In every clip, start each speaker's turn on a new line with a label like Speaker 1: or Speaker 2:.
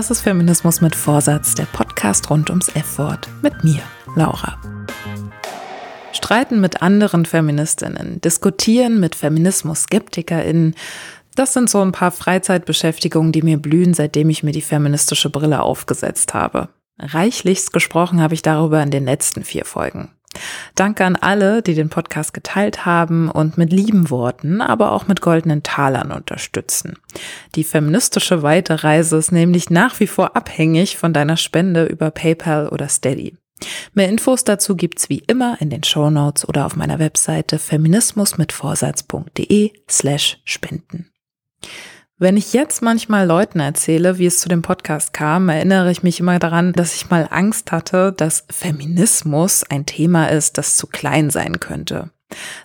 Speaker 1: Das ist Feminismus mit Vorsatz, der Podcast rund ums F-Wort mit mir, Laura. Streiten mit anderen Feministinnen, diskutieren mit Feminismus-SkeptikerInnen, das sind so ein paar Freizeitbeschäftigungen, die mir blühen, seitdem ich mir die feministische Brille aufgesetzt habe. Reichlichst gesprochen habe ich darüber in den letzten vier Folgen. Danke an alle, die den Podcast geteilt haben und mit lieben Worten, aber auch mit goldenen Talern unterstützen. Die feministische Weiterreise ist nämlich nach wie vor abhängig von deiner Spende über PayPal oder Steady. Mehr Infos dazu gibt's wie immer in den Show Notes oder auf meiner Webseite feminismusmitvorsatz.de slash spenden. Wenn ich jetzt manchmal Leuten erzähle, wie es zu dem Podcast kam, erinnere ich mich immer daran, dass ich mal Angst hatte, dass Feminismus ein Thema ist, das zu klein sein könnte.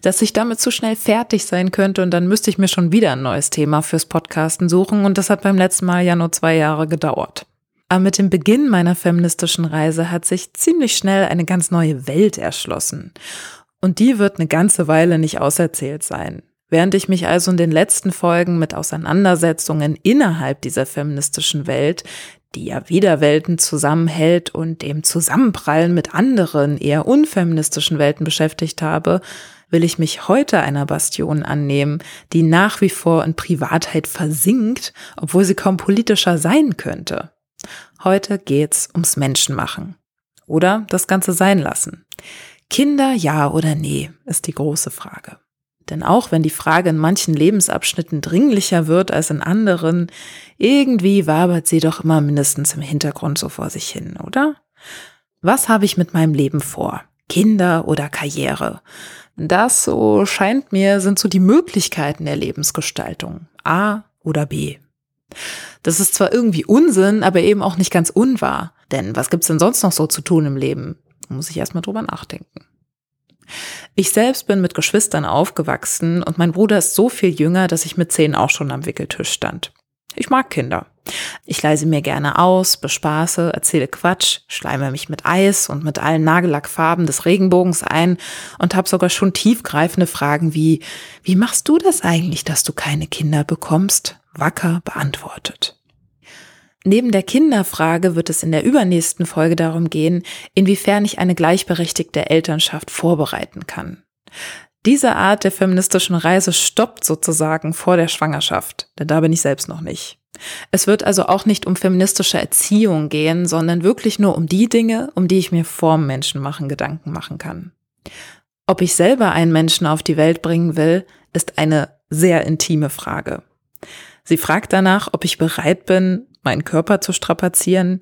Speaker 1: Dass ich damit zu schnell fertig sein könnte und dann müsste ich mir schon wieder ein neues Thema fürs Podcasten suchen und das hat beim letzten Mal ja nur zwei Jahre gedauert. Aber mit dem Beginn meiner feministischen Reise hat sich ziemlich schnell eine ganz neue Welt erschlossen. Und die wird eine ganze Weile nicht auserzählt sein. Während ich mich also in den letzten Folgen mit Auseinandersetzungen innerhalb dieser feministischen Welt, die ja wieder Welten zusammenhält und dem Zusammenprallen mit anderen, eher unfeministischen Welten beschäftigt habe, will ich mich heute einer Bastion annehmen, die nach wie vor in Privatheit versinkt, obwohl sie kaum politischer sein könnte. Heute geht's ums Menschenmachen. Oder das Ganze sein lassen. Kinder ja oder nee, ist die große Frage. Denn auch wenn die Frage in manchen Lebensabschnitten dringlicher wird als in anderen, irgendwie wabert sie doch immer mindestens im Hintergrund so vor sich hin, oder? Was habe ich mit meinem Leben vor? Kinder oder Karriere? Das, so scheint mir, sind so die Möglichkeiten der Lebensgestaltung. A oder B. Das ist zwar irgendwie Unsinn, aber eben auch nicht ganz unwahr. Denn was gibt's denn sonst noch so zu tun im Leben? Da muss ich erstmal drüber nachdenken. Ich selbst bin mit Geschwistern aufgewachsen und mein Bruder ist so viel jünger, dass ich mit zehn auch schon am Wickeltisch stand. Ich mag Kinder. Ich leise mir gerne aus, bespaße, erzähle Quatsch, schleime mich mit Eis und mit allen Nagellackfarben des Regenbogens ein und habe sogar schon tiefgreifende Fragen wie, wie machst du das eigentlich, dass du keine Kinder bekommst? Wacker beantwortet. Neben der Kinderfrage wird es in der übernächsten Folge darum gehen, inwiefern ich eine gleichberechtigte Elternschaft vorbereiten kann. Diese Art der feministischen Reise stoppt sozusagen vor der Schwangerschaft, denn da bin ich selbst noch nicht. Es wird also auch nicht um feministische Erziehung gehen, sondern wirklich nur um die Dinge, um die ich mir vorm Menschenmachen Gedanken machen kann. Ob ich selber einen Menschen auf die Welt bringen will, ist eine sehr intime Frage. Sie fragt danach, ob ich bereit bin, meinen Körper zu strapazieren,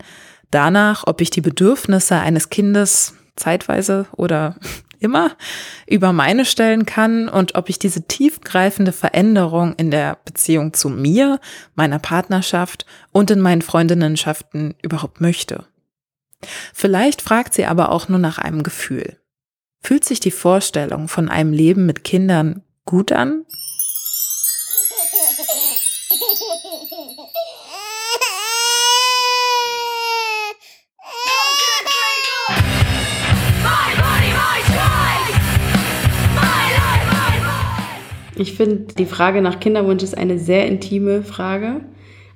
Speaker 1: danach, ob ich die Bedürfnisse eines Kindes zeitweise oder immer über meine stellen kann und ob ich diese tiefgreifende Veränderung in der Beziehung zu mir, meiner Partnerschaft und in meinen Freundinnenschaften überhaupt möchte. Vielleicht fragt sie aber auch nur nach einem Gefühl. Fühlt sich die Vorstellung von einem Leben mit Kindern gut an
Speaker 2: Ich finde, die Frage nach Kinderwunsch ist eine sehr intime Frage,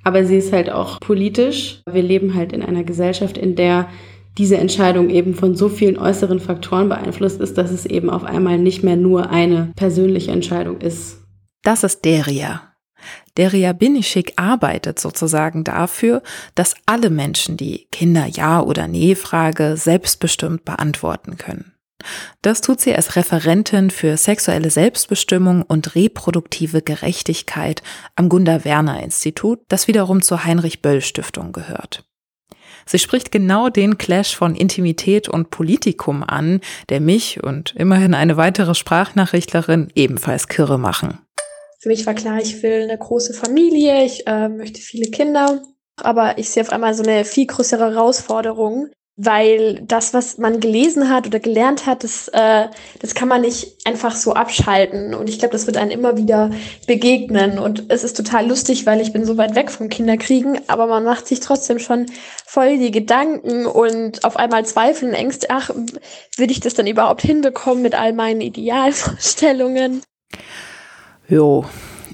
Speaker 2: aber sie ist halt auch politisch. Wir leben halt in einer Gesellschaft, in der diese Entscheidung eben von so vielen äußeren Faktoren beeinflusst ist, dass es eben auf einmal nicht mehr nur eine persönliche Entscheidung ist.
Speaker 1: Das ist Deria. Deria Binischik arbeitet sozusagen dafür, dass alle Menschen die Kinder Ja- oder Nee-Frage selbstbestimmt beantworten können. Das tut sie als Referentin für sexuelle Selbstbestimmung und reproduktive Gerechtigkeit am Gunda Werner Institut, das wiederum zur Heinrich Böll Stiftung gehört. Sie spricht genau den Clash von Intimität und Politikum an, der mich und immerhin eine weitere Sprachnachrichtlerin ebenfalls kirre machen.
Speaker 3: Für mich war klar, ich will eine große Familie, ich äh, möchte viele Kinder, aber ich sehe auf einmal so eine viel größere Herausforderung, weil das, was man gelesen hat oder gelernt hat, das, äh, das kann man nicht einfach so abschalten. Und ich glaube, das wird einem immer wieder begegnen. Und es ist total lustig, weil ich bin so weit weg vom Kinderkriegen, aber man macht sich trotzdem schon voll die Gedanken und auf einmal Zweifeln, Ängste, ach, will ich das dann überhaupt hinbekommen mit all meinen Idealvorstellungen?
Speaker 1: Jo,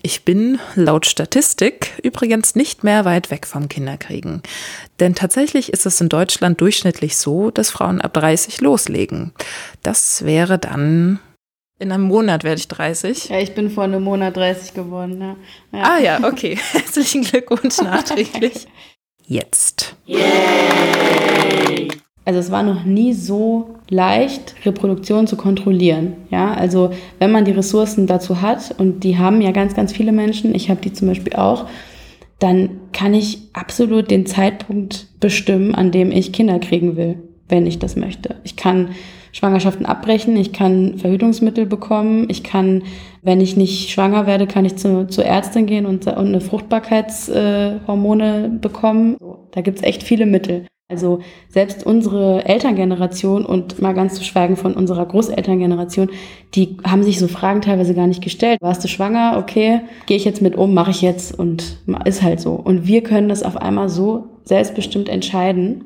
Speaker 1: Ich bin laut Statistik übrigens nicht mehr weit weg vom Kinderkriegen. Denn tatsächlich ist es in Deutschland durchschnittlich so, dass Frauen ab 30 loslegen. Das wäre dann in einem Monat werde ich 30.
Speaker 2: Ja, ich bin vor einem Monat 30 geworden. Ja.
Speaker 1: ja. Ah ja, okay. Herzlichen Glückwunsch nachträglich. Jetzt. Yay!
Speaker 2: Also es war noch nie so leicht, Reproduktion zu kontrollieren. Ja, also wenn man die Ressourcen dazu hat und die haben ja ganz, ganz viele Menschen, ich habe die zum Beispiel auch, dann kann ich absolut den Zeitpunkt bestimmen, an dem ich Kinder kriegen will, wenn ich das möchte. Ich kann Schwangerschaften abbrechen, ich kann Verhütungsmittel bekommen, ich kann, wenn ich nicht schwanger werde, kann ich zu, zur Ärztin gehen und, und eine Fruchtbarkeitshormone äh, bekommen. Da gibt's echt viele Mittel. Also selbst unsere Elterngeneration und mal ganz zu schweigen von unserer Großelterngeneration, die haben sich so Fragen teilweise gar nicht gestellt. Warst du schwanger? Okay, gehe ich jetzt mit um, mache ich jetzt und ist halt so. Und wir können das auf einmal so selbstbestimmt entscheiden.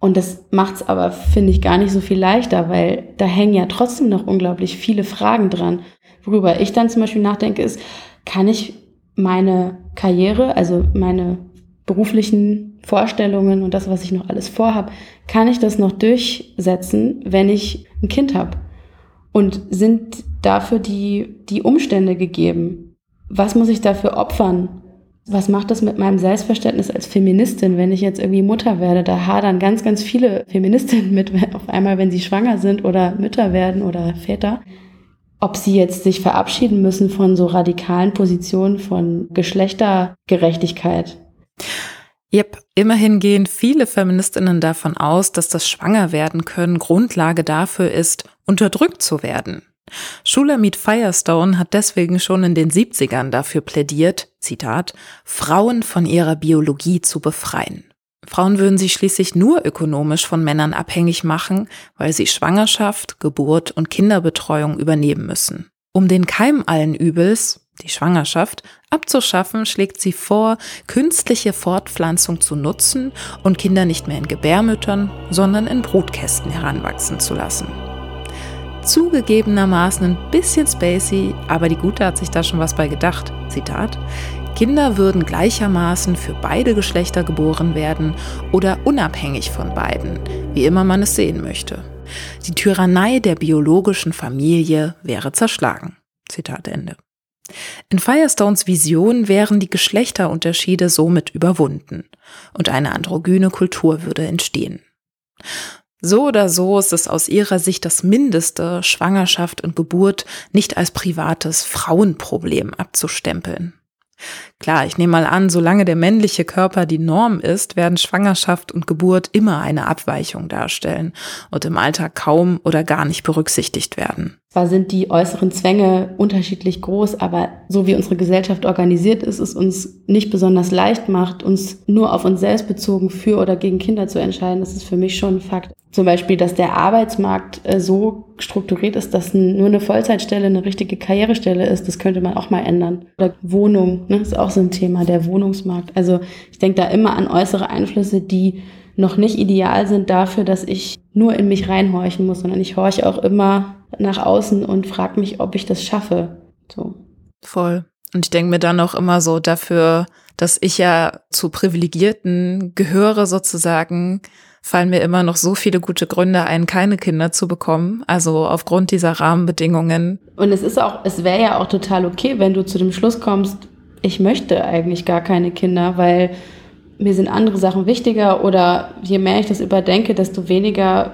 Speaker 2: Und das macht es aber, finde ich, gar nicht so viel leichter, weil da hängen ja trotzdem noch unglaublich viele Fragen dran. Worüber ich dann zum Beispiel nachdenke, ist, kann ich meine Karriere, also meine beruflichen Vorstellungen und das, was ich noch alles vorhab, kann ich das noch durchsetzen, wenn ich ein Kind habe? Und sind dafür die, die Umstände gegeben? Was muss ich dafür opfern? Was macht das mit meinem Selbstverständnis als Feministin, wenn ich jetzt irgendwie Mutter werde? Da hadern ganz, ganz viele Feministinnen mit auf einmal, wenn sie schwanger sind oder Mütter werden oder Väter. Ob sie jetzt sich verabschieden müssen von so radikalen Positionen von Geschlechtergerechtigkeit
Speaker 1: Yep, immerhin gehen viele Feministinnen davon aus, dass das Schwangerwerden können Grundlage dafür ist, unterdrückt zu werden. Shulamit Firestone hat deswegen schon in den 70ern dafür plädiert, Zitat, Frauen von ihrer Biologie zu befreien. Frauen würden sich schließlich nur ökonomisch von Männern abhängig machen, weil sie Schwangerschaft, Geburt und Kinderbetreuung übernehmen müssen. Um den Keim allen Übels, die Schwangerschaft, abzuschaffen, schlägt sie vor, künstliche Fortpflanzung zu nutzen und Kinder nicht mehr in Gebärmüttern, sondern in Brutkästen heranwachsen zu lassen. Zugegebenermaßen ein bisschen spacey, aber die Gute hat sich da schon was bei gedacht. Zitat. Kinder würden gleichermaßen für beide Geschlechter geboren werden oder unabhängig von beiden, wie immer man es sehen möchte. Die Tyrannei der biologischen Familie wäre zerschlagen. Zitat Ende. In Firestones Vision wären die Geschlechterunterschiede somit überwunden und eine androgyne Kultur würde entstehen. So oder so ist es aus ihrer Sicht das Mindeste, Schwangerschaft und Geburt nicht als privates Frauenproblem abzustempeln. Klar, ich nehme mal an, solange der männliche Körper die Norm ist, werden Schwangerschaft und Geburt immer eine Abweichung darstellen und im Alltag kaum oder gar nicht berücksichtigt werden.
Speaker 2: Zwar sind die äußeren Zwänge unterschiedlich groß, aber so wie unsere Gesellschaft organisiert ist, es uns nicht besonders leicht macht, uns nur auf uns selbst bezogen für oder gegen Kinder zu entscheiden, das ist für mich schon ein Fakt. Zum Beispiel, dass der Arbeitsmarkt äh, so strukturiert ist, dass nur eine Vollzeitstelle eine richtige Karrierestelle ist, das könnte man auch mal ändern. Oder Wohnung, ne, ist auch so ein Thema, der Wohnungsmarkt. Also ich denke da immer an äußere Einflüsse, die noch nicht ideal sind dafür, dass ich nur in mich reinhorchen muss, sondern ich horche auch immer nach außen und frage mich, ob ich das schaffe. So.
Speaker 1: Voll. Und ich denke mir dann auch immer so dafür, dass ich ja zu Privilegierten gehöre sozusagen, fallen mir immer noch so viele gute Gründe ein, keine Kinder zu bekommen. Also aufgrund dieser Rahmenbedingungen.
Speaker 2: Und es ist auch, es wäre ja auch total okay, wenn du zu dem Schluss kommst, ich möchte eigentlich gar keine Kinder, weil mir sind andere Sachen wichtiger oder je mehr ich das überdenke, desto weniger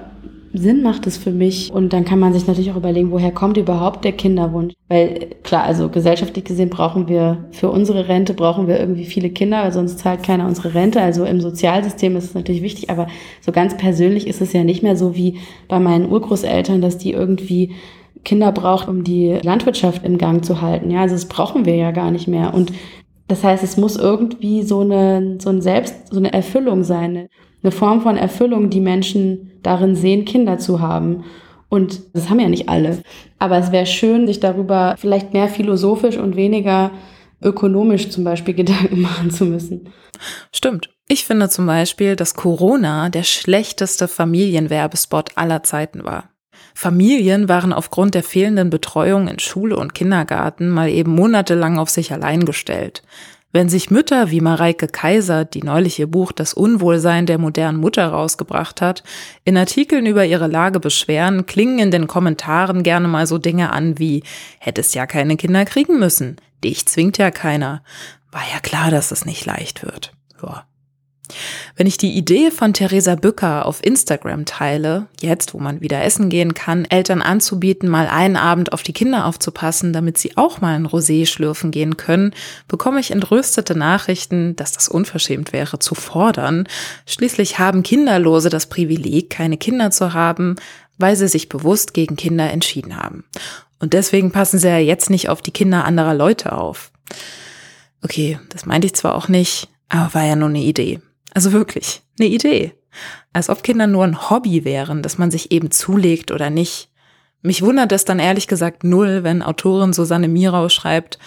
Speaker 2: Sinn macht es für mich. Und dann kann man sich natürlich auch überlegen, woher kommt überhaupt der Kinderwunsch? Weil klar, also gesellschaftlich gesehen brauchen wir für unsere Rente brauchen wir irgendwie viele Kinder, weil sonst zahlt keiner unsere Rente. Also im Sozialsystem ist es natürlich wichtig, aber so ganz persönlich ist es ja nicht mehr so wie bei meinen Urgroßeltern, dass die irgendwie Kinder braucht, um die Landwirtschaft in Gang zu halten. Ja, also das brauchen wir ja gar nicht mehr. Und das heißt, es muss irgendwie so eine, so ein Selbst, so eine Erfüllung sein eine Form von Erfüllung, die Menschen darin sehen, Kinder zu haben. Und das haben ja nicht alle. Aber es wäre schön, sich darüber vielleicht mehr philosophisch und weniger ökonomisch zum Beispiel Gedanken machen zu müssen.
Speaker 1: Stimmt. Ich finde zum Beispiel, dass Corona der schlechteste Familienwerbespot aller Zeiten war. Familien waren aufgrund der fehlenden Betreuung in Schule und Kindergarten mal eben monatelang auf sich allein gestellt. Wenn sich Mütter wie Mareike Kaiser, die neulich ihr Buch Das Unwohlsein der modernen Mutter rausgebracht hat, in Artikeln über ihre Lage beschweren, klingen in den Kommentaren gerne mal so Dinge an wie hättest ja keine Kinder kriegen müssen, dich zwingt ja keiner. War ja klar, dass es nicht leicht wird. Ja. Wenn ich die Idee von Theresa Bücker auf Instagram teile, jetzt wo man wieder essen gehen kann, Eltern anzubieten, mal einen Abend auf die Kinder aufzupassen, damit sie auch mal ein Rosé schlürfen gehen können, bekomme ich entrüstete Nachrichten, dass das unverschämt wäre zu fordern. Schließlich haben Kinderlose das Privileg, keine Kinder zu haben, weil sie sich bewusst gegen Kinder entschieden haben. Und deswegen passen sie ja jetzt nicht auf die Kinder anderer Leute auf. Okay, das meinte ich zwar auch nicht, aber war ja nur eine Idee. Also wirklich, eine Idee. Als ob Kinder nur ein Hobby wären, das man sich eben zulegt oder nicht. Mich wundert es dann ehrlich gesagt null, wenn Autorin Susanne Mirau schreibt,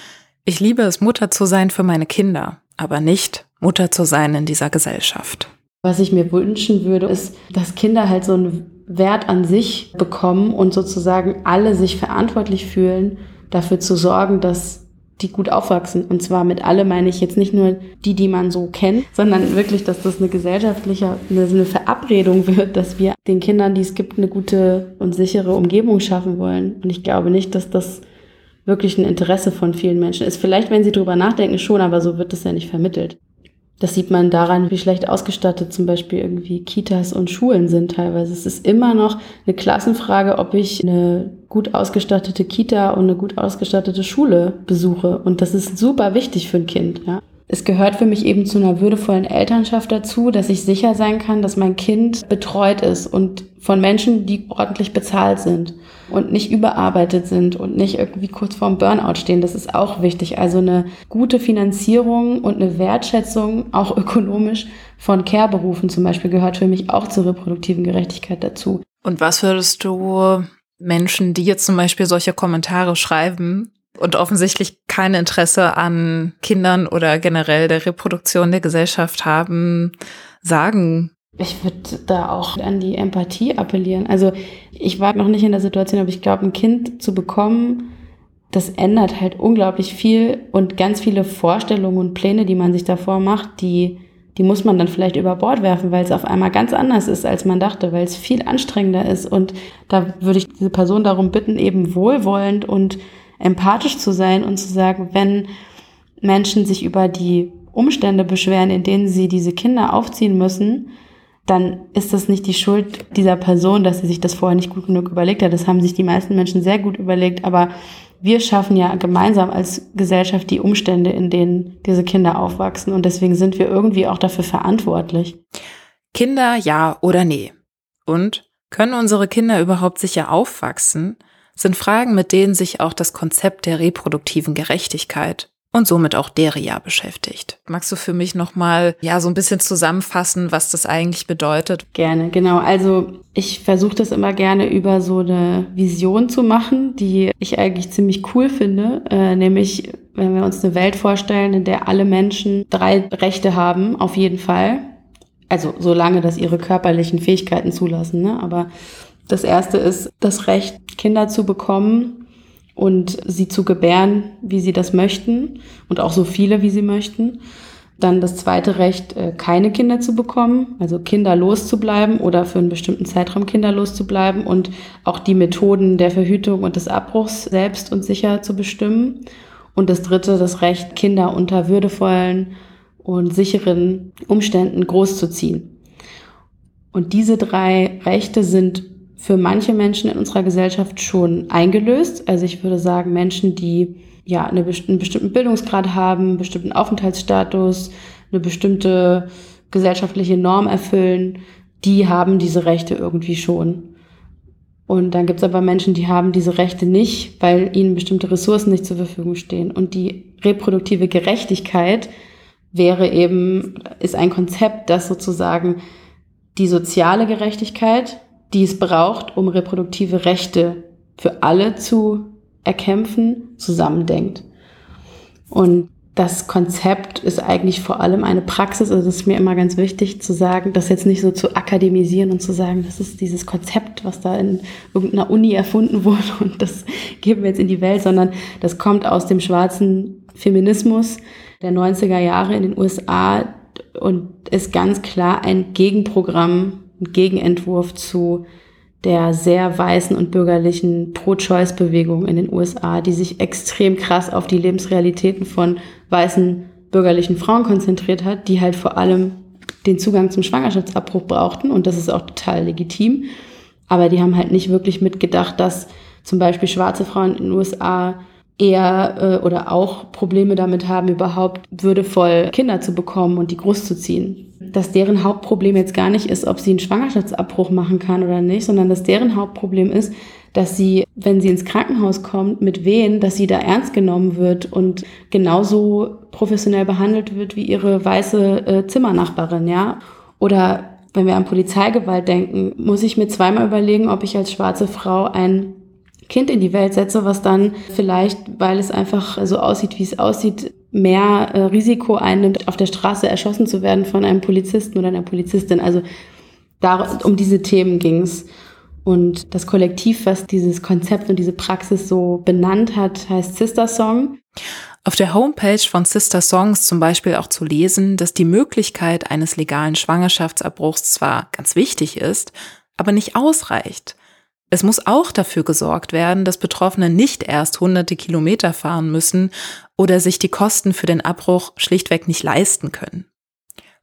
Speaker 1: ich liebe es, Mutter zu sein für meine Kinder, aber nicht Mutter zu sein in dieser Gesellschaft.
Speaker 2: Was ich mir wünschen würde, ist, dass Kinder halt so einen Wert an sich bekommen und sozusagen alle sich verantwortlich fühlen, dafür zu sorgen, dass die gut aufwachsen. Und zwar mit alle meine ich jetzt nicht nur die, die man so kennt, sondern wirklich, dass das eine gesellschaftliche, eine Verabredung wird, dass wir den Kindern, die es gibt, eine gute und sichere Umgebung schaffen wollen. Und ich glaube nicht, dass das wirklich ein Interesse von vielen Menschen ist. Vielleicht, wenn sie drüber nachdenken, schon, aber so wird es ja nicht vermittelt. Das sieht man daran, wie schlecht ausgestattet zum Beispiel irgendwie Kitas und Schulen sind teilweise. Es ist immer noch eine Klassenfrage, ob ich eine gut ausgestattete Kita und eine gut ausgestattete Schule besuche. Und das ist super wichtig für ein Kind, ja. Es gehört für mich eben zu einer würdevollen Elternschaft dazu, dass ich sicher sein kann, dass mein Kind betreut ist und von Menschen, die ordentlich bezahlt sind und nicht überarbeitet sind und nicht irgendwie kurz vorm Burnout stehen. Das ist auch wichtig. Also eine gute Finanzierung und eine Wertschätzung, auch ökonomisch, von Care-Berufen zum Beispiel gehört für mich auch zur reproduktiven Gerechtigkeit dazu.
Speaker 1: Und was würdest du Menschen, die jetzt zum Beispiel solche Kommentare schreiben, und offensichtlich kein Interesse an Kindern oder generell der Reproduktion der Gesellschaft haben, sagen.
Speaker 2: Ich würde da auch an die Empathie appellieren. Also ich war noch nicht in der Situation, aber ich glaube, ein Kind zu bekommen, das ändert halt unglaublich viel und ganz viele Vorstellungen und Pläne, die man sich davor macht, die, die muss man dann vielleicht über Bord werfen, weil es auf einmal ganz anders ist, als man dachte, weil es viel anstrengender ist. Und da würde ich diese Person darum bitten, eben wohlwollend und empathisch zu sein und zu sagen, wenn Menschen sich über die Umstände beschweren, in denen sie diese Kinder aufziehen müssen, dann ist das nicht die Schuld dieser Person, dass sie sich das vorher nicht gut genug überlegt hat. Das haben sich die meisten Menschen sehr gut überlegt, aber wir schaffen ja gemeinsam als Gesellschaft die Umstände, in denen diese Kinder aufwachsen und deswegen sind wir irgendwie auch dafür verantwortlich.
Speaker 1: Kinder ja oder nee? Und können unsere Kinder überhaupt sicher aufwachsen, sind Fragen, mit denen sich auch das Konzept der reproduktiven Gerechtigkeit und somit auch Deria beschäftigt. Magst du für mich nochmal ja so ein bisschen zusammenfassen, was das eigentlich bedeutet?
Speaker 2: Gerne, genau. Also ich versuche das immer gerne über so eine Vision zu machen, die ich eigentlich ziemlich cool finde, äh, nämlich wenn wir uns eine Welt vorstellen, in der alle Menschen drei Rechte haben, auf jeden Fall. Also solange das ihre körperlichen Fähigkeiten zulassen, ne? aber das erste ist das Recht, Kinder zu bekommen und sie zu gebären, wie sie das möchten und auch so viele, wie sie möchten. Dann das zweite Recht, äh, keine Kinder zu bekommen, also kinderlos zu bleiben oder für einen bestimmten Zeitraum kinderlos zu bleiben und auch die Methoden der Verhütung und des Abbruchs selbst und sicher zu bestimmen. Und das dritte, das Recht, Kinder unter würdevollen und sicheren Umständen großzuziehen. Und diese drei Rechte sind für manche Menschen in unserer Gesellschaft schon eingelöst. Also ich würde sagen, Menschen, die ja eine, einen bestimmten Bildungsgrad haben, einen bestimmten Aufenthaltsstatus, eine bestimmte gesellschaftliche Norm erfüllen, die haben diese Rechte irgendwie schon. Und dann gibt es aber Menschen, die haben diese Rechte nicht, weil ihnen bestimmte Ressourcen nicht zur Verfügung stehen. Und die reproduktive Gerechtigkeit wäre eben, ist ein Konzept, das sozusagen die soziale Gerechtigkeit die es braucht, um reproduktive Rechte für alle zu erkämpfen, zusammendenkt. Und das Konzept ist eigentlich vor allem eine Praxis. Also es ist mir immer ganz wichtig zu sagen, das jetzt nicht so zu akademisieren und zu sagen, das ist dieses Konzept, was da in irgendeiner Uni erfunden wurde und das geben wir jetzt in die Welt, sondern das kommt aus dem schwarzen Feminismus der 90er Jahre in den USA und ist ganz klar ein Gegenprogramm, Gegenentwurf zu der sehr weißen und bürgerlichen Pro-Choice-Bewegung in den USA, die sich extrem krass auf die Lebensrealitäten von weißen bürgerlichen Frauen konzentriert hat, die halt vor allem den Zugang zum Schwangerschaftsabbruch brauchten und das ist auch total legitim. Aber die haben halt nicht wirklich mitgedacht, dass zum Beispiel schwarze Frauen in den USA eher äh, oder auch Probleme damit haben, überhaupt würdevoll Kinder zu bekommen und die großzuziehen. Dass deren Hauptproblem jetzt gar nicht ist, ob sie einen Schwangerschaftsabbruch machen kann oder nicht, sondern dass deren Hauptproblem ist, dass sie, wenn sie ins Krankenhaus kommt, mit Wehen, dass sie da ernst genommen wird und genauso professionell behandelt wird wie ihre weiße äh, Zimmernachbarin, ja. Oder wenn wir an Polizeigewalt denken, muss ich mir zweimal überlegen, ob ich als schwarze Frau ein Kind in die Welt setze, was dann vielleicht, weil es einfach so aussieht, wie es aussieht, mehr äh, Risiko einnimmt, auf der Straße erschossen zu werden von einem Polizisten oder einer Polizistin. Also da, um diese Themen ging es. Und das Kollektiv, was dieses Konzept und diese Praxis so benannt hat, heißt Sister Song.
Speaker 1: Auf der Homepage von Sister Songs zum Beispiel auch zu lesen, dass die Möglichkeit eines legalen Schwangerschaftsabbruchs zwar ganz wichtig ist, aber nicht ausreicht. Es muss auch dafür gesorgt werden, dass Betroffene nicht erst hunderte Kilometer fahren müssen oder sich die Kosten für den Abbruch schlichtweg nicht leisten können.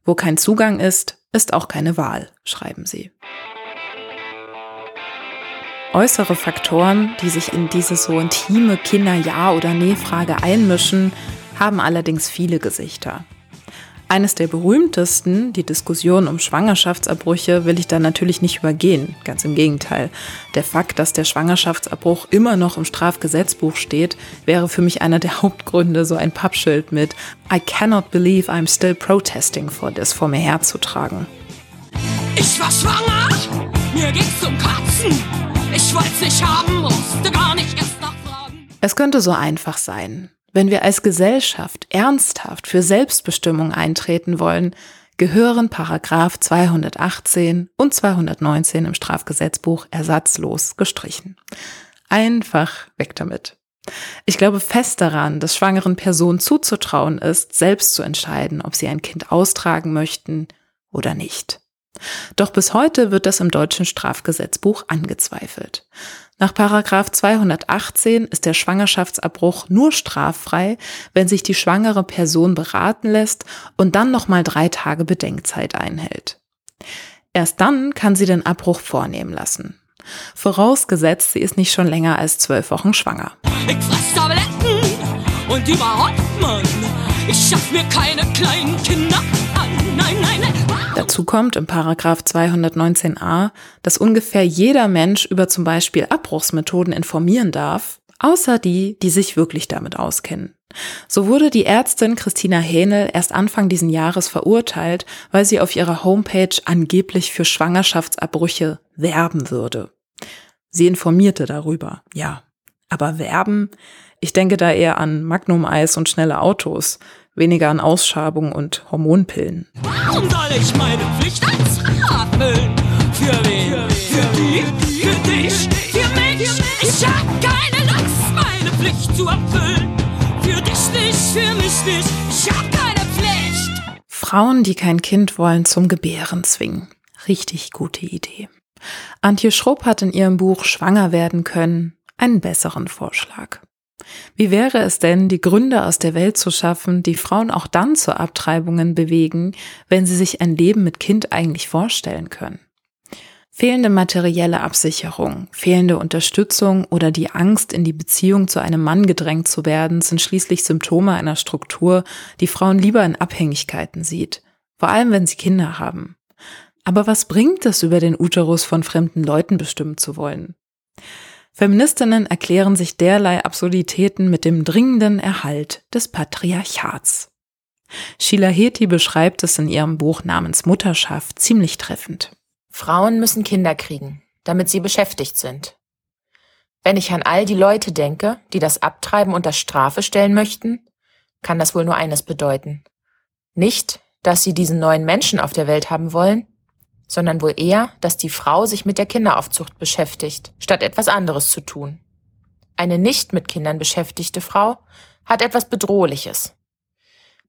Speaker 1: Wo kein Zugang ist, ist auch keine Wahl, schreiben sie. Äußere Faktoren, die sich in diese so intime Kinder-Ja- oder Nee-Frage einmischen, haben allerdings viele Gesichter. Eines der berühmtesten, die Diskussion um Schwangerschaftsabbrüche, will ich da natürlich nicht übergehen. Ganz im Gegenteil. Der Fakt, dass der Schwangerschaftsabbruch immer noch im Strafgesetzbuch steht, wäre für mich einer der Hauptgründe, so ein Pappschild mit I cannot believe I'm still protesting for this vor mir herzutragen. Ich war schwanger, mir ging's zum Kotzen. Ich wollte nicht haben, musste gar nicht erst nachfragen. Es könnte so einfach sein. Wenn wir als Gesellschaft ernsthaft für Selbstbestimmung eintreten wollen, gehören Paragraph 218 und 219 im Strafgesetzbuch ersatzlos gestrichen. Einfach weg damit. Ich glaube fest daran, dass schwangeren Personen zuzutrauen ist, selbst zu entscheiden, ob sie ein Kind austragen möchten oder nicht. Doch bis heute wird das im deutschen Strafgesetzbuch angezweifelt. Nach Paragraph 218 ist der Schwangerschaftsabbruch nur straffrei, wenn sich die schwangere Person beraten lässt und dann nochmal drei Tage Bedenkzeit einhält. Erst dann kann sie den Abbruch vornehmen lassen. Vorausgesetzt, sie ist nicht schon länger als zwölf Wochen schwanger. Ich fress Tabletten und überhaupt, Mann, ich schaff mir keine kleinen Kinder. Dazu kommt im Paragraph 219a, dass ungefähr jeder Mensch über zum Beispiel Abbruchsmethoden informieren darf, außer die, die sich wirklich damit auskennen. So wurde die Ärztin Christina Hähnel erst Anfang diesen Jahres verurteilt, weil sie auf ihrer Homepage angeblich für Schwangerschaftsabbrüche werben würde. Sie informierte darüber, ja. Aber werben? Ich denke da eher an Magnum-Eis und schnelle Autos weniger an Ausschabung und Hormonpillen. Warum soll ich meine Pflicht als erfüllen? Für wen? Für die? Für dich? Für mich? Ich hab keine Lust, meine Pflicht zu erfüllen. Für dich nicht, für mich nicht. Ich hab keine Pflicht. Frauen, die kein Kind wollen, zum Gebären zwingen. Richtig gute Idee. Antje Schrupp hat in ihrem Buch Schwanger werden können einen besseren Vorschlag. Wie wäre es denn, die Gründe aus der Welt zu schaffen, die Frauen auch dann zu Abtreibungen bewegen, wenn sie sich ein Leben mit Kind eigentlich vorstellen können? Fehlende materielle Absicherung, fehlende Unterstützung oder die Angst, in die Beziehung zu einem Mann gedrängt zu werden, sind schließlich Symptome einer Struktur, die Frauen lieber in Abhängigkeiten sieht, vor allem wenn sie Kinder haben. Aber was bringt es, über den Uterus von fremden Leuten bestimmen zu wollen? Feministinnen erklären sich derlei Absurditäten mit dem dringenden Erhalt des Patriarchats. Sheila Heti beschreibt es in ihrem Buch namens Mutterschaft ziemlich treffend.
Speaker 4: Frauen müssen Kinder kriegen, damit sie beschäftigt sind. Wenn ich an all die Leute denke, die das Abtreiben unter Strafe stellen möchten, kann das wohl nur eines bedeuten. Nicht, dass sie diesen neuen Menschen auf der Welt haben wollen, sondern wohl eher, dass die Frau sich mit der Kinderaufzucht beschäftigt, statt etwas anderes zu tun. Eine nicht mit Kindern beschäftigte Frau hat etwas Bedrohliches.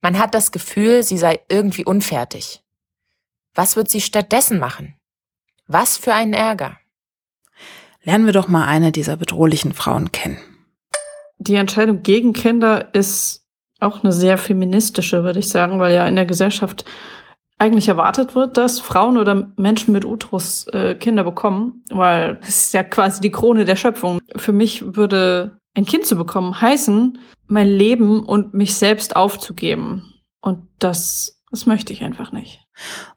Speaker 4: Man hat das Gefühl, sie sei irgendwie unfertig. Was wird sie stattdessen machen? Was für einen Ärger.
Speaker 1: Lernen wir doch mal eine dieser bedrohlichen Frauen kennen.
Speaker 5: Die Entscheidung gegen Kinder ist auch eine sehr feministische, würde ich sagen, weil ja in der Gesellschaft eigentlich erwartet wird, dass Frauen oder Menschen mit Uterus äh, Kinder bekommen, weil das ist ja quasi die Krone der Schöpfung. Für mich würde ein Kind zu bekommen heißen, mein Leben und mich selbst aufzugeben. Und das, das möchte ich einfach nicht.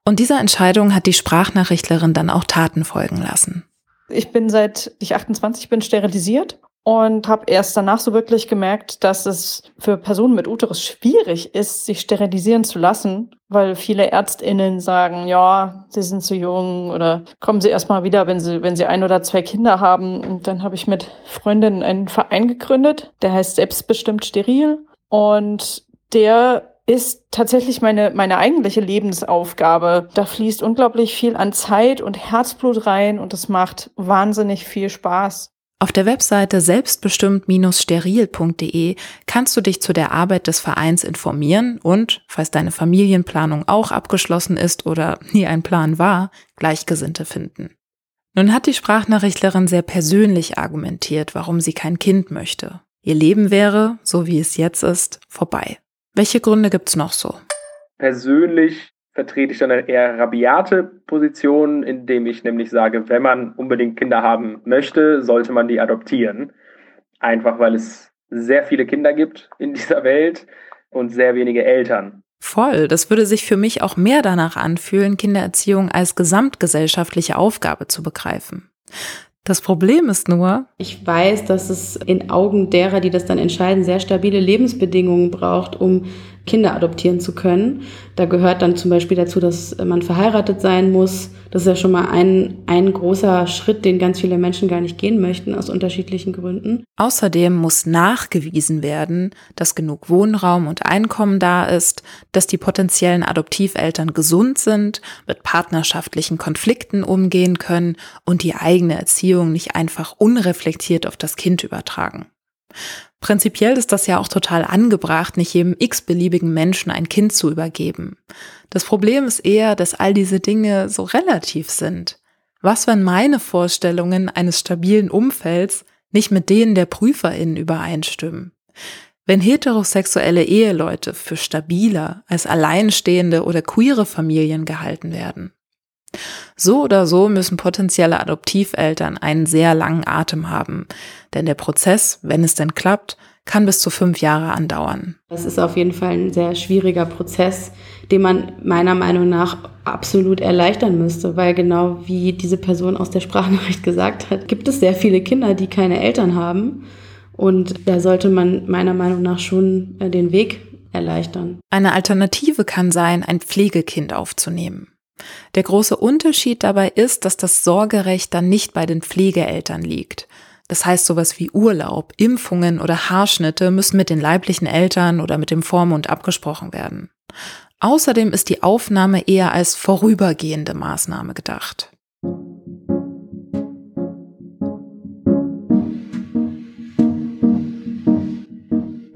Speaker 1: Und dieser Entscheidung hat die Sprachnachrichtlerin dann auch Taten folgen lassen.
Speaker 5: Ich bin seit ich 28 bin sterilisiert und habe erst danach so wirklich gemerkt, dass es für Personen mit Uterus schwierig ist, sich sterilisieren zu lassen, weil viele Ärztinnen sagen, ja, sie sind zu jung oder kommen sie erstmal wieder, wenn sie wenn sie ein oder zwei Kinder haben und dann habe ich mit Freundinnen einen Verein gegründet, der heißt selbstbestimmt steril und der ist tatsächlich meine, meine eigentliche Lebensaufgabe. Da fließt unglaublich viel an Zeit und Herzblut rein und es macht wahnsinnig viel Spaß.
Speaker 1: Auf der Webseite selbstbestimmt-steril.de kannst du dich zu der Arbeit des Vereins informieren und, falls deine Familienplanung auch abgeschlossen ist oder nie ein Plan war, Gleichgesinnte finden. Nun hat die Sprachnachrichtlerin sehr persönlich argumentiert, warum sie kein Kind möchte. Ihr Leben wäre, so wie es jetzt ist, vorbei. Welche Gründe gibt's noch so?
Speaker 6: Persönlich vertrete ich dann eine eher rabiate Position, indem ich nämlich sage, wenn man unbedingt Kinder haben möchte, sollte man die adoptieren. Einfach weil es sehr viele Kinder gibt in dieser Welt und sehr wenige Eltern.
Speaker 1: Voll, das würde sich für mich auch mehr danach anfühlen, Kindererziehung als gesamtgesellschaftliche Aufgabe zu begreifen. Das Problem ist nur,
Speaker 2: ich weiß, dass es in Augen derer, die das dann entscheiden, sehr stabile Lebensbedingungen braucht, um Kinder adoptieren zu können. Da gehört dann zum Beispiel dazu, dass man verheiratet sein muss. Das ist ja schon mal ein, ein großer Schritt, den ganz viele Menschen gar nicht gehen möchten, aus unterschiedlichen Gründen.
Speaker 1: Außerdem muss nachgewiesen werden, dass genug Wohnraum und Einkommen da ist, dass die potenziellen Adoptiveltern gesund sind, mit partnerschaftlichen Konflikten umgehen können und die eigene Erziehung nicht einfach unreflektiert auf das Kind übertragen. Prinzipiell ist das ja auch total angebracht, nicht jedem x-beliebigen Menschen ein Kind zu übergeben. Das Problem ist eher, dass all diese Dinge so relativ sind. Was, wenn meine Vorstellungen eines stabilen Umfelds nicht mit denen der PrüferInnen übereinstimmen? Wenn heterosexuelle Eheleute für stabiler als alleinstehende oder queere Familien gehalten werden? So oder so müssen potenzielle Adoptiveltern einen sehr langen Atem haben, denn der Prozess, wenn es denn klappt, kann bis zu fünf Jahre andauern.
Speaker 2: Das ist auf jeden Fall ein sehr schwieriger Prozess, den man meiner Meinung nach absolut erleichtern müsste, weil genau wie diese Person aus der Sprachnachricht gesagt hat, gibt es sehr viele Kinder, die keine Eltern haben. Und da sollte man meiner Meinung nach schon äh, den Weg erleichtern.
Speaker 1: Eine Alternative kann sein, ein Pflegekind aufzunehmen. Der große Unterschied dabei ist, dass das Sorgerecht dann nicht bei den Pflegeeltern liegt. Das heißt, sowas wie Urlaub, Impfungen oder Haarschnitte müssen mit den leiblichen Eltern oder mit dem Vormund abgesprochen werden. Außerdem ist die Aufnahme eher als vorübergehende Maßnahme gedacht.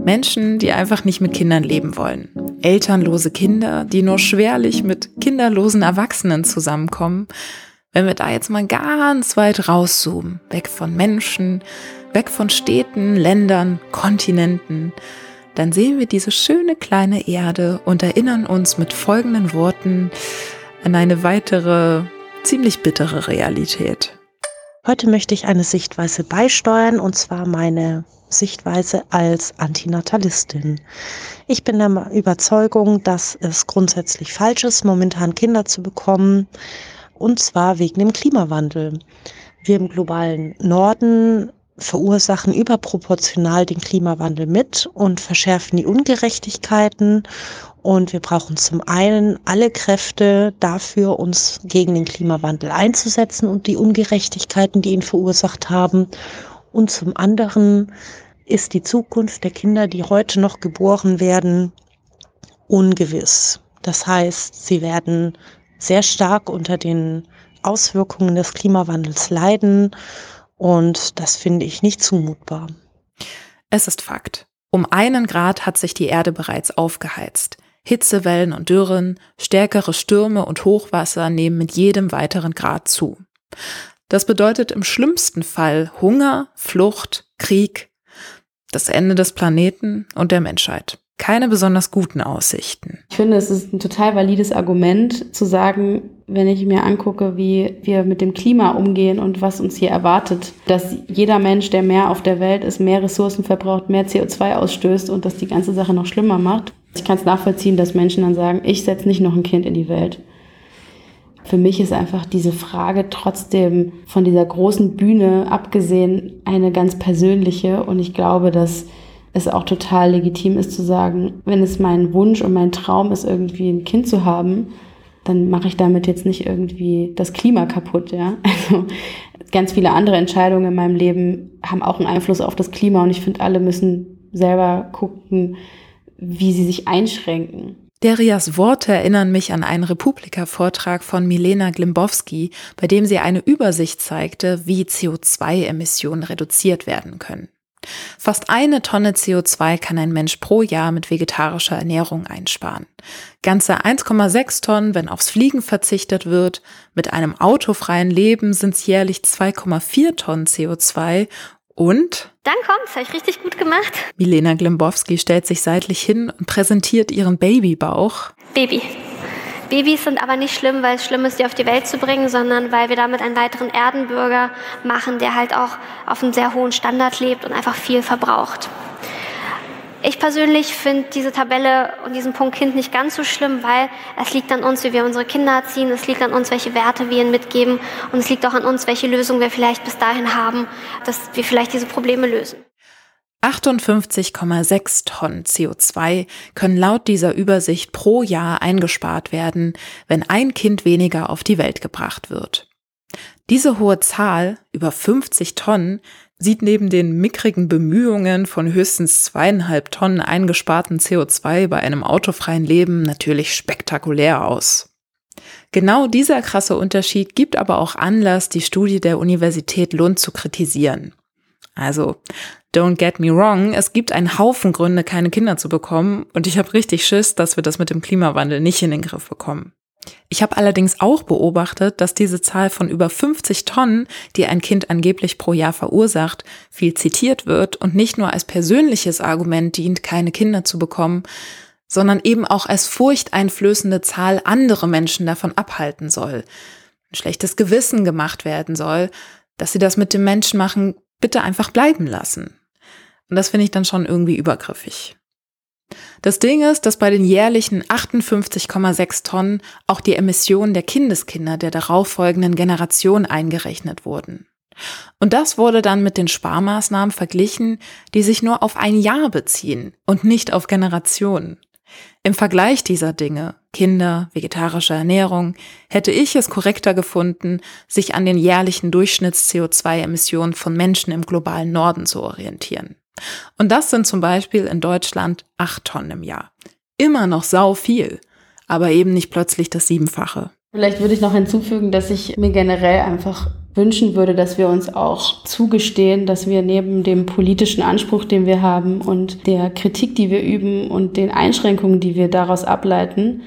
Speaker 1: Menschen, die einfach nicht mit Kindern leben wollen elternlose Kinder, die nur schwerlich mit kinderlosen Erwachsenen zusammenkommen, wenn wir da jetzt mal ganz weit rauszoomen, weg von Menschen, weg von Städten, Ländern, Kontinenten, dann sehen wir diese schöne kleine Erde und erinnern uns mit folgenden Worten an eine weitere, ziemlich bittere Realität.
Speaker 7: Heute möchte ich eine Sichtweise beisteuern, und zwar meine Sichtweise als Antinatalistin. Ich bin der Überzeugung, dass es grundsätzlich falsch ist, momentan Kinder zu bekommen, und zwar wegen dem Klimawandel. Wir im globalen Norden verursachen überproportional den Klimawandel mit und verschärfen die Ungerechtigkeiten. Und wir brauchen zum einen alle Kräfte dafür, uns gegen den Klimawandel einzusetzen und die Ungerechtigkeiten, die ihn verursacht haben. Und zum anderen ist die Zukunft der Kinder, die heute noch geboren werden, ungewiss. Das heißt, sie werden sehr stark unter den Auswirkungen des Klimawandels leiden und das finde ich nicht zumutbar.
Speaker 1: Es ist Fakt. Um einen Grad hat sich die Erde bereits aufgeheizt. Hitzewellen und Dürren, stärkere Stürme und Hochwasser nehmen mit jedem weiteren Grad zu. Das bedeutet im schlimmsten Fall Hunger, Flucht, Krieg, das Ende des Planeten und der Menschheit. Keine besonders guten Aussichten.
Speaker 2: Ich finde, es ist ein total valides Argument zu sagen, wenn ich mir angucke, wie wir mit dem Klima umgehen und was uns hier erwartet, dass jeder Mensch, der mehr auf der Welt ist, mehr Ressourcen verbraucht, mehr CO2 ausstößt und das die ganze Sache noch schlimmer macht. Ich kann es nachvollziehen, dass Menschen dann sagen, ich setze nicht noch ein Kind in die Welt. Für mich ist einfach diese Frage trotzdem von dieser großen Bühne abgesehen eine ganz persönliche und ich glaube, dass es auch total legitim ist zu sagen, wenn es mein Wunsch und mein Traum ist, irgendwie ein Kind zu haben, dann mache ich damit jetzt nicht irgendwie das Klima kaputt, ja. Also ganz viele andere Entscheidungen in meinem Leben haben auch einen Einfluss auf das Klima und ich finde, alle müssen selber gucken, wie sie sich einschränken.
Speaker 1: Derias Worte erinnern mich an einen Republika-Vortrag von Milena Glimbowski, bei dem sie eine Übersicht zeigte, wie CO2-Emissionen reduziert werden können. Fast eine Tonne CO2 kann ein Mensch pro Jahr mit vegetarischer Ernährung einsparen. Ganze 1,6 Tonnen, wenn aufs Fliegen verzichtet wird. Mit einem autofreien Leben sind es jährlich 2,4 Tonnen CO2 und
Speaker 8: dann kommt's, habe ich richtig gut gemacht.
Speaker 1: Milena Glimbowski stellt sich seitlich hin und präsentiert ihren Babybauch.
Speaker 8: Baby. Babys sind aber nicht schlimm, weil es schlimm ist, die auf die Welt zu bringen, sondern weil wir damit einen weiteren Erdenbürger machen, der halt auch auf einem sehr hohen Standard lebt und einfach viel verbraucht. Ich persönlich finde diese Tabelle und diesen Punkt Kind nicht ganz so schlimm, weil es liegt an uns, wie wir unsere Kinder erziehen, es liegt an uns, welche Werte wir ihnen mitgeben und es liegt auch an uns, welche Lösung wir vielleicht bis dahin haben, dass wir vielleicht diese Probleme lösen.
Speaker 1: 58,6 Tonnen CO2 können laut dieser Übersicht pro Jahr eingespart werden, wenn ein Kind weniger auf die Welt gebracht wird. Diese hohe Zahl, über 50 Tonnen, sieht neben den mickrigen Bemühungen von höchstens zweieinhalb Tonnen eingesparten CO2 bei einem autofreien Leben natürlich spektakulär aus. Genau dieser krasse Unterschied gibt aber auch Anlass, die Studie der Universität Lund zu kritisieren. Also, don't get me wrong, es gibt einen Haufen Gründe, keine Kinder zu bekommen, und ich habe richtig Schiss, dass wir das mit dem Klimawandel nicht in den Griff bekommen. Ich habe allerdings auch beobachtet, dass diese Zahl von über 50 Tonnen, die ein Kind angeblich pro Jahr verursacht, viel zitiert wird und nicht nur als persönliches Argument dient, keine Kinder zu bekommen, sondern eben auch als furchteinflößende Zahl andere Menschen davon abhalten soll. Ein schlechtes Gewissen gemacht werden soll, dass sie das mit dem Menschen machen, bitte einfach bleiben lassen. Und das finde ich dann schon irgendwie übergriffig. Das Ding ist, dass bei den jährlichen 58,6 Tonnen auch die Emissionen der Kindeskinder der darauffolgenden Generation eingerechnet wurden. Und das wurde dann mit den Sparmaßnahmen verglichen, die sich nur auf ein Jahr beziehen und nicht auf Generationen. Im Vergleich dieser Dinge, Kinder, vegetarische Ernährung, hätte ich es korrekter gefunden, sich an den jährlichen Durchschnitts-CO2-Emissionen von Menschen im globalen Norden zu orientieren. Und das sind zum Beispiel in Deutschland acht Tonnen im Jahr. Immer noch sau viel, aber eben nicht plötzlich das Siebenfache.
Speaker 2: Vielleicht würde ich noch hinzufügen, dass ich mir generell einfach wünschen würde, dass wir uns auch zugestehen, dass wir neben dem politischen Anspruch, den wir haben und der Kritik, die wir üben und den Einschränkungen, die wir daraus ableiten,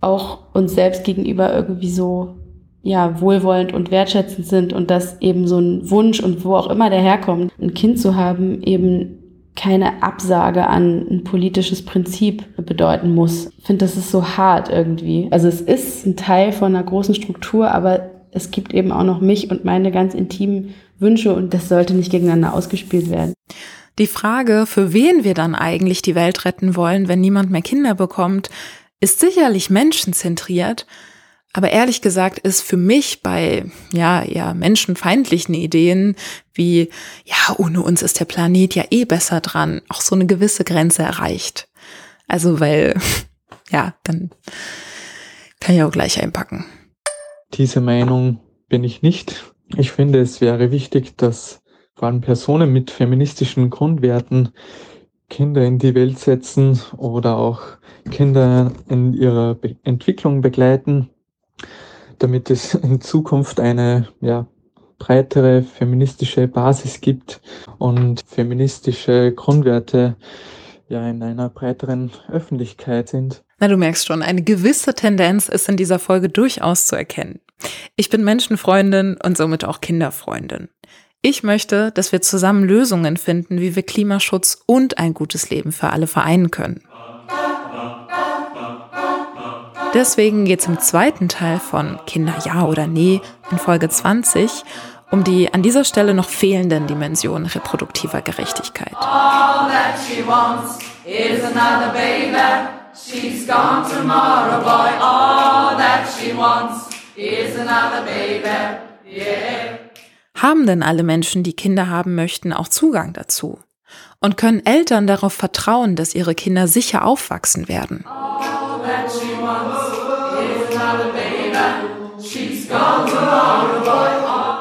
Speaker 2: auch uns selbst gegenüber irgendwie so ja, wohlwollend und wertschätzend sind und dass eben so ein Wunsch und wo auch immer der herkommt, ein Kind zu haben, eben keine Absage an ein politisches Prinzip bedeuten muss. Ich finde, das ist so hart irgendwie. Also es ist ein Teil von einer großen Struktur, aber es gibt eben auch noch mich und meine ganz intimen Wünsche und das sollte nicht gegeneinander ausgespielt werden.
Speaker 1: Die Frage, für wen wir dann eigentlich die Welt retten wollen, wenn niemand mehr Kinder bekommt, ist sicherlich menschenzentriert, aber ehrlich gesagt ist für mich bei, ja, ja, menschenfeindlichen Ideen wie, ja, ohne uns ist der Planet ja eh besser dran, auch so eine gewisse Grenze erreicht. Also, weil, ja, dann kann ich auch gleich einpacken.
Speaker 9: Diese Meinung bin ich nicht. Ich finde, es wäre wichtig, dass vor allem Personen mit feministischen Grundwerten Kinder in die Welt setzen oder auch Kinder in ihrer Entwicklung begleiten, damit es in Zukunft eine ja, breitere feministische Basis gibt und feministische Grundwerte ja in einer breiteren Öffentlichkeit sind.
Speaker 1: Na, du merkst schon, eine gewisse Tendenz ist in dieser Folge durchaus zu erkennen. Ich bin Menschenfreundin und somit auch Kinderfreundin. Ich möchte, dass wir zusammen Lösungen finden, wie wir Klimaschutz und ein gutes Leben für alle vereinen können. Deswegen geht es im zweiten Teil von Kinder ja oder nee in Folge 20 um die an dieser Stelle noch fehlenden Dimensionen reproduktiver Gerechtigkeit. Yeah. Haben denn alle Menschen, die Kinder haben möchten, auch Zugang dazu? Und können Eltern darauf vertrauen, dass ihre Kinder sicher aufwachsen werden? All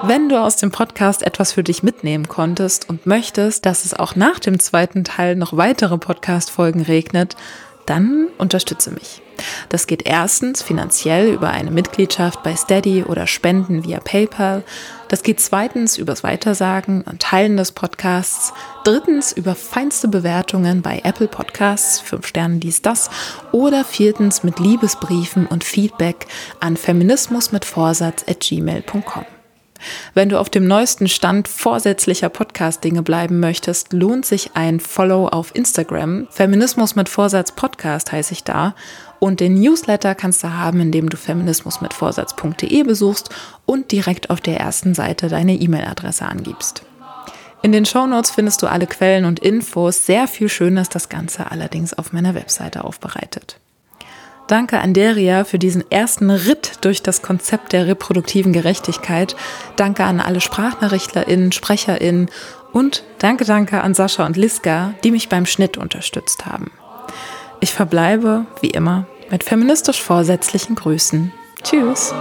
Speaker 1: Wenn du aus dem Podcast etwas für dich mitnehmen konntest und möchtest, dass es auch nach dem zweiten Teil noch weitere Podcast-Folgen regnet, dann unterstütze mich. Das geht erstens finanziell über eine Mitgliedschaft bei Steady oder Spenden via PayPal. Das geht zweitens übers Weitersagen und Teilen des Podcasts. Drittens über feinste Bewertungen bei Apple Podcasts, fünf Sternen dies, das. Oder viertens mit Liebesbriefen und Feedback an feminismus Wenn du auf dem neuesten Stand vorsätzlicher Podcast-Dinge bleiben möchtest, lohnt sich ein Follow auf Instagram. Feminismus mit Vorsatz Podcast heiße ich da. Und den Newsletter kannst du haben, indem du feminismusmitvorsatz.de besuchst und direkt auf der ersten Seite deine E-Mail-Adresse angibst. In den Shownotes findest du alle Quellen und Infos. Sehr viel Schönes das Ganze allerdings auf meiner Webseite aufbereitet. Danke an Deria für diesen ersten Ritt durch das Konzept der reproduktiven Gerechtigkeit. Danke an alle SprachnachrichtlerInnen, SprecherInnen und danke, danke an Sascha und Liska, die mich beim Schnitt unterstützt haben. Ich verbleibe, wie immer, mit feministisch vorsätzlichen Grüßen. Tschüss!